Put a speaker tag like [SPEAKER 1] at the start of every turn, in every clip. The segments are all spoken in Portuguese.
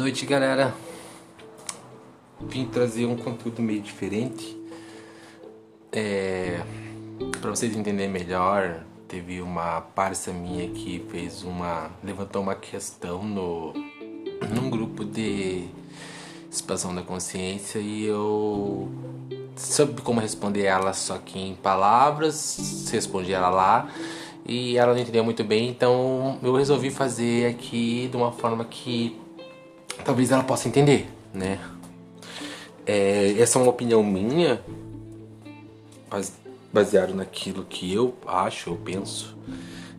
[SPEAKER 1] noite, galera. Vim trazer um conteúdo meio diferente. É, para vocês entenderem melhor, teve uma parça minha que fez uma levantou uma questão no num grupo de expansão da consciência e eu soube como responder ela só que em palavras, respondi ela lá e ela não entendeu muito bem, então eu resolvi fazer aqui de uma forma que talvez ela possa entender, né? É, essa é uma opinião minha, baseado naquilo que eu acho, eu penso.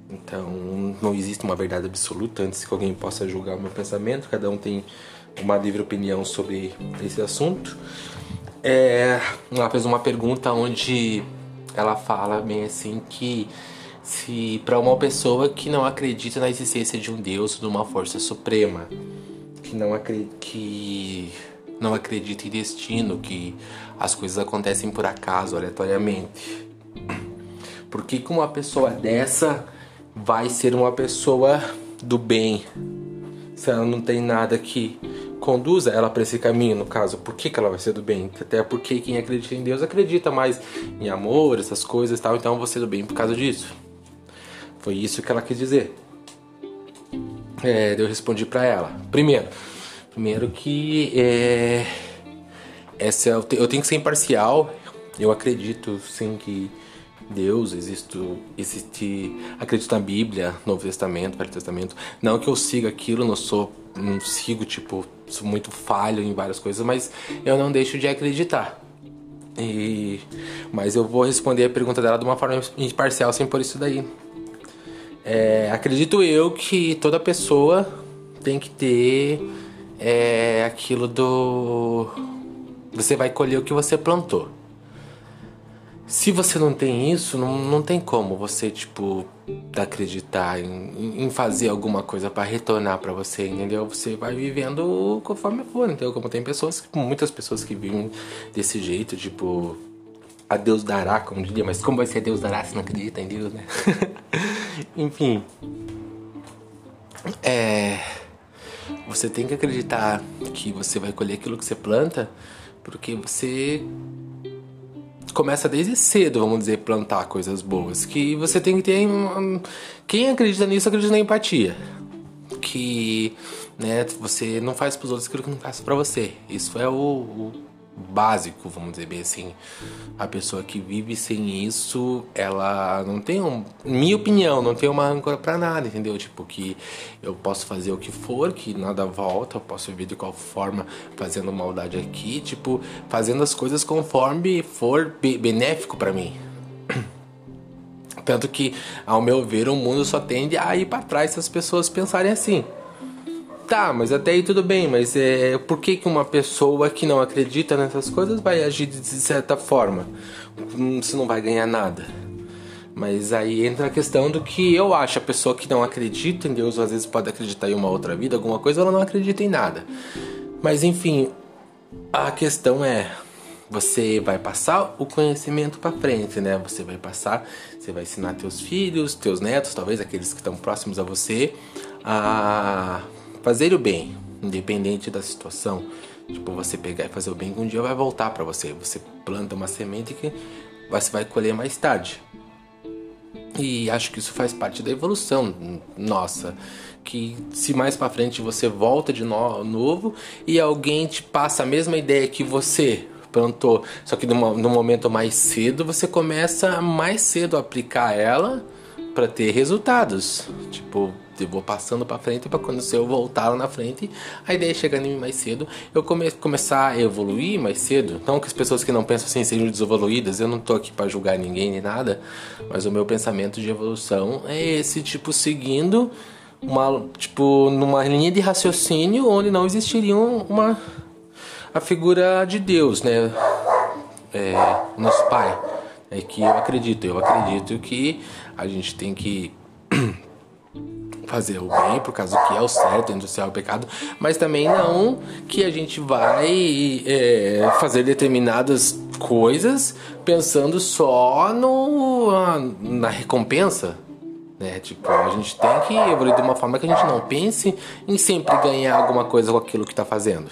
[SPEAKER 1] Então, não existe uma verdade absoluta antes que alguém possa julgar o meu pensamento. Cada um tem uma livre opinião sobre esse assunto. É, ela fez uma pergunta onde ela fala bem assim que se para uma pessoa que não acredita na existência de um Deus, de uma força suprema, que não, acredita, que não acredita em destino, que as coisas acontecem por acaso, aleatoriamente. Por que, uma pessoa dessa vai ser uma pessoa do bem? Se ela não tem nada que conduza ela para esse caminho, no caso, por que, que ela vai ser do bem? Até porque quem acredita em Deus acredita mais em amor, essas coisas e tal, então eu vou ser do bem por causa disso. Foi isso que ela quis dizer é, eu respondi para ela. Primeiro, primeiro que é, essa eu tenho que ser imparcial. Eu acredito sim que Deus existe, existe, acredito na Bíblia, Novo Testamento, Velho Testamento. Não que eu siga aquilo, não sou, não sigo tipo, sou muito falho em várias coisas, mas eu não deixo de acreditar. E, mas eu vou responder a pergunta dela de uma forma imparcial, sem por isso daí. É, acredito eu que toda pessoa tem que ter é, aquilo do. Você vai colher o que você plantou. Se você não tem isso, não, não tem como você, tipo, acreditar em, em fazer alguma coisa para retornar para você, entendeu? Você vai vivendo conforme for, entendeu? Como tem pessoas, muitas pessoas que vivem desse jeito, tipo, a Deus dará, como diria, mas como vai ser Deus dará se não acredita em Deus, né? Enfim. É. Você tem que acreditar que você vai colher aquilo que você planta, porque você começa desde cedo, vamos dizer, plantar coisas boas. Que você tem que ter. Quem acredita nisso acredita na empatia. Que né, você não faz para os outros aquilo que não faz para você. Isso é o, o básico, vamos dizer bem assim. A pessoa que vive sem isso, ela não tem um, minha opinião, não tem uma âncora para nada, entendeu? Tipo que eu posso fazer o que for, que nada volta, eu posso viver de qual forma fazendo maldade aqui, tipo, fazendo as coisas conforme for benéfico para mim. Tanto que, ao meu ver, o mundo só tende a ir para trás se as pessoas pensarem assim. Tá, mas até aí tudo bem, mas é, por que, que uma pessoa que não acredita nessas coisas vai agir de certa forma? Você não vai ganhar nada. Mas aí entra a questão do que eu acho. A pessoa que não acredita em Deus, às vezes pode acreditar em uma outra vida, alguma coisa, ela não acredita em nada. Mas enfim, a questão é: você vai passar o conhecimento para frente, né? Você vai passar, você vai ensinar teus filhos, teus netos, talvez aqueles que estão próximos a você, a fazer o bem, independente da situação. Tipo, você pegar e fazer o bem que um dia vai voltar para você. Você planta uma semente que você vai colher mais tarde. E acho que isso faz parte da evolução nossa. Que se mais para frente você volta de novo e alguém te passa a mesma ideia que você plantou, só que no, no momento mais cedo você começa mais cedo a aplicar ela para ter resultados. Tipo, eu vou passando para frente para quando eu voltar lá na frente, a ideia é chegar em mim mais cedo, eu come, começar a evoluir mais cedo. Não que as pessoas que não pensam assim sejam desevoluídas, eu não tô aqui para julgar ninguém nem nada, mas o meu pensamento de evolução é esse tipo seguindo uma tipo numa linha de raciocínio onde não existiria uma a figura de Deus, né? É, nosso Pai. É que eu acredito, eu acredito que a gente tem que fazer o bem por causa do que é o certo céu e o pecado, mas também não que a gente vai é, fazer determinadas coisas pensando só no, na recompensa. Né? Tipo, a gente tem que evoluir de uma forma que a gente não pense em sempre ganhar alguma coisa com aquilo que está fazendo.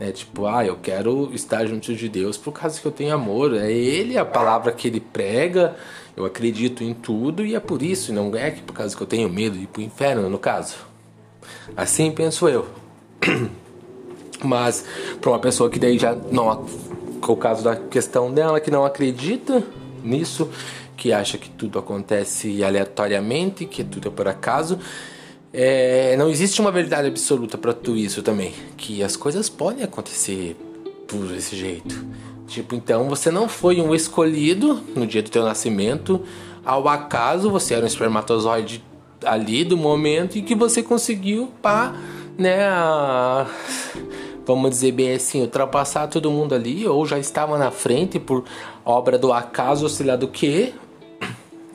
[SPEAKER 1] Né? Tipo, ah, eu quero estar junto de Deus por causa que eu tenho amor. É Ele a palavra que Ele prega, eu acredito em tudo e é por isso, não é que por causa que eu tenho medo de ir pro inferno, no caso. Assim penso eu. Mas para uma pessoa que daí já não o caso da questão dela que não acredita nisso, que acha que tudo acontece aleatoriamente, que tudo é por acaso, é, não existe uma verdade absoluta para tudo isso também, que as coisas podem acontecer por esse jeito. Tipo, então você não foi um escolhido no dia do teu nascimento, ao acaso você era um espermatozoide ali do momento e que você conseguiu pá, né, a, vamos dizer bem assim, ultrapassar todo mundo ali ou já estava na frente por obra do acaso, sei lá do que,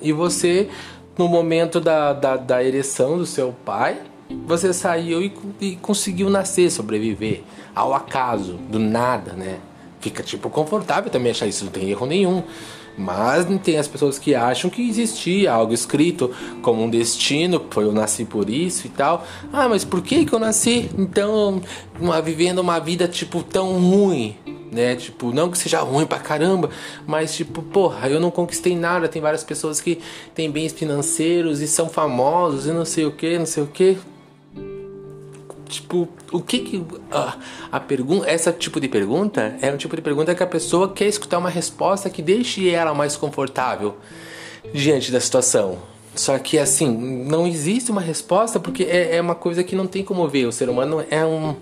[SPEAKER 1] e você no momento da, da, da ereção do seu pai, você saiu e, e conseguiu nascer, sobreviver ao acaso, do nada, né? Fica tipo confortável também achar isso, não tem erro nenhum. Mas tem as pessoas que acham que existia algo escrito como um destino, foi eu nasci por isso e tal. Ah, mas por que que eu nasci então uma, vivendo uma vida tipo tão ruim? Né? Tipo, não que seja ruim pra caramba, mas tipo, porra, eu não conquistei nada. Tem várias pessoas que têm bens financeiros e são famosos e não sei o que, não sei o que. Tipo, o que que a, a pergunta, essa tipo de pergunta é um tipo de pergunta que a pessoa quer escutar uma resposta que deixe ela mais confortável diante da situação. Só que assim, não existe uma resposta porque é, é uma coisa que não tem como ver. O ser humano é um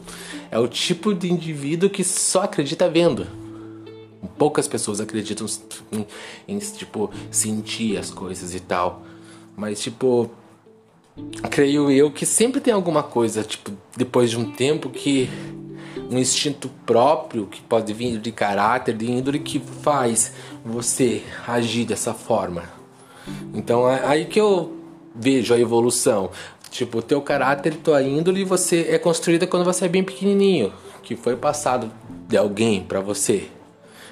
[SPEAKER 1] é o tipo de indivíduo que só acredita vendo. Poucas pessoas acreditam em, em tipo sentir as coisas e tal. Mas tipo, creio eu que sempre tem alguma coisa, tipo, depois de um tempo que um instinto próprio que pode vir de caráter, de índole que faz você agir dessa forma. Então é aí que eu vejo a evolução. Tipo, o teu caráter, tua índole, você é construída quando você é bem pequenininho, que foi passado de alguém para você.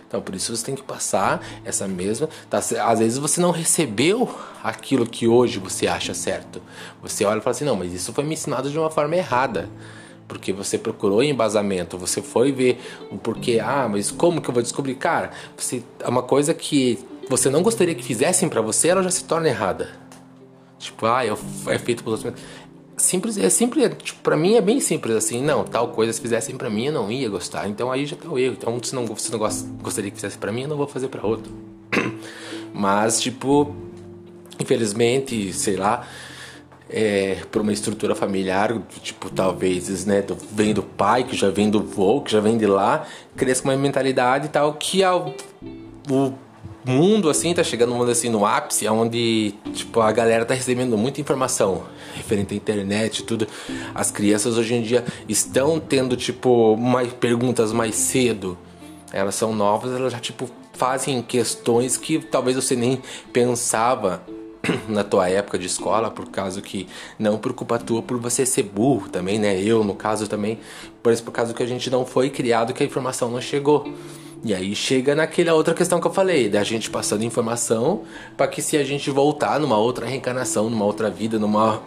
[SPEAKER 1] Então, por isso você tem que passar essa mesma. Tá, às vezes você não recebeu aquilo que hoje você acha certo. Você olha e fala assim: não, mas isso foi me ensinado de uma forma errada. Porque você procurou embasamento, você foi ver o porquê. Ah, mas como que eu vou descobrir? Cara, você, é uma coisa que você não gostaria que fizessem para você, ela já se torna errada. Tipo, ah, é feito pelos outros simples, é simples, tipo, pra mim é bem simples assim, não, tal coisa se fizessem para mim eu não ia gostar, então aí já tá o erro. Então se não, se não gost, gostaria que fizesse para mim, eu não vou fazer para outro. Mas, tipo, infelizmente, sei lá, é, por uma estrutura familiar, tipo, talvez, né, do, vem do pai, que já vem do vô, que já vem de lá, cresce uma mentalidade e tal, que ao, o mundo assim tá chegando mundo assim no ápice, onde tipo a galera tá recebendo muita informação referente à internet, tudo. As crianças hoje em dia estão tendo tipo mais perguntas mais cedo. Elas são novas, elas já tipo fazem questões que talvez você nem pensava na tua época de escola, por causa que não por culpa tua por você ser burro também, né? Eu no caso também, por isso por causa que a gente não foi criado que a informação não chegou. E aí chega naquela outra questão que eu falei, da gente passando informação para que se a gente voltar numa outra reencarnação, numa outra vida, numa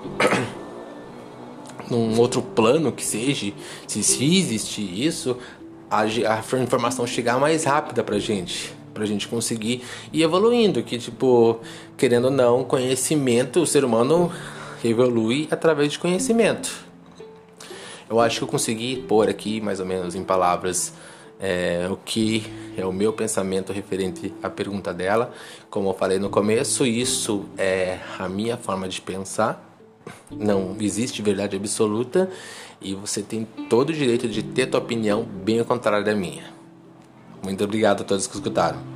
[SPEAKER 1] num outro plano que seja, se, se existe isso, a, a informação chegar mais rápida pra gente, pra gente conseguir ir evoluindo, que tipo, querendo ou não, conhecimento, o ser humano evolui através de conhecimento. Eu acho que eu consegui pôr aqui mais ou menos em palavras é, o que é o meu pensamento referente à pergunta dela. Como eu falei no começo, isso é a minha forma de pensar. Não existe verdade absoluta e você tem todo o direito de ter tua opinião bem ao contrário da minha. Muito obrigado a todos que escutaram.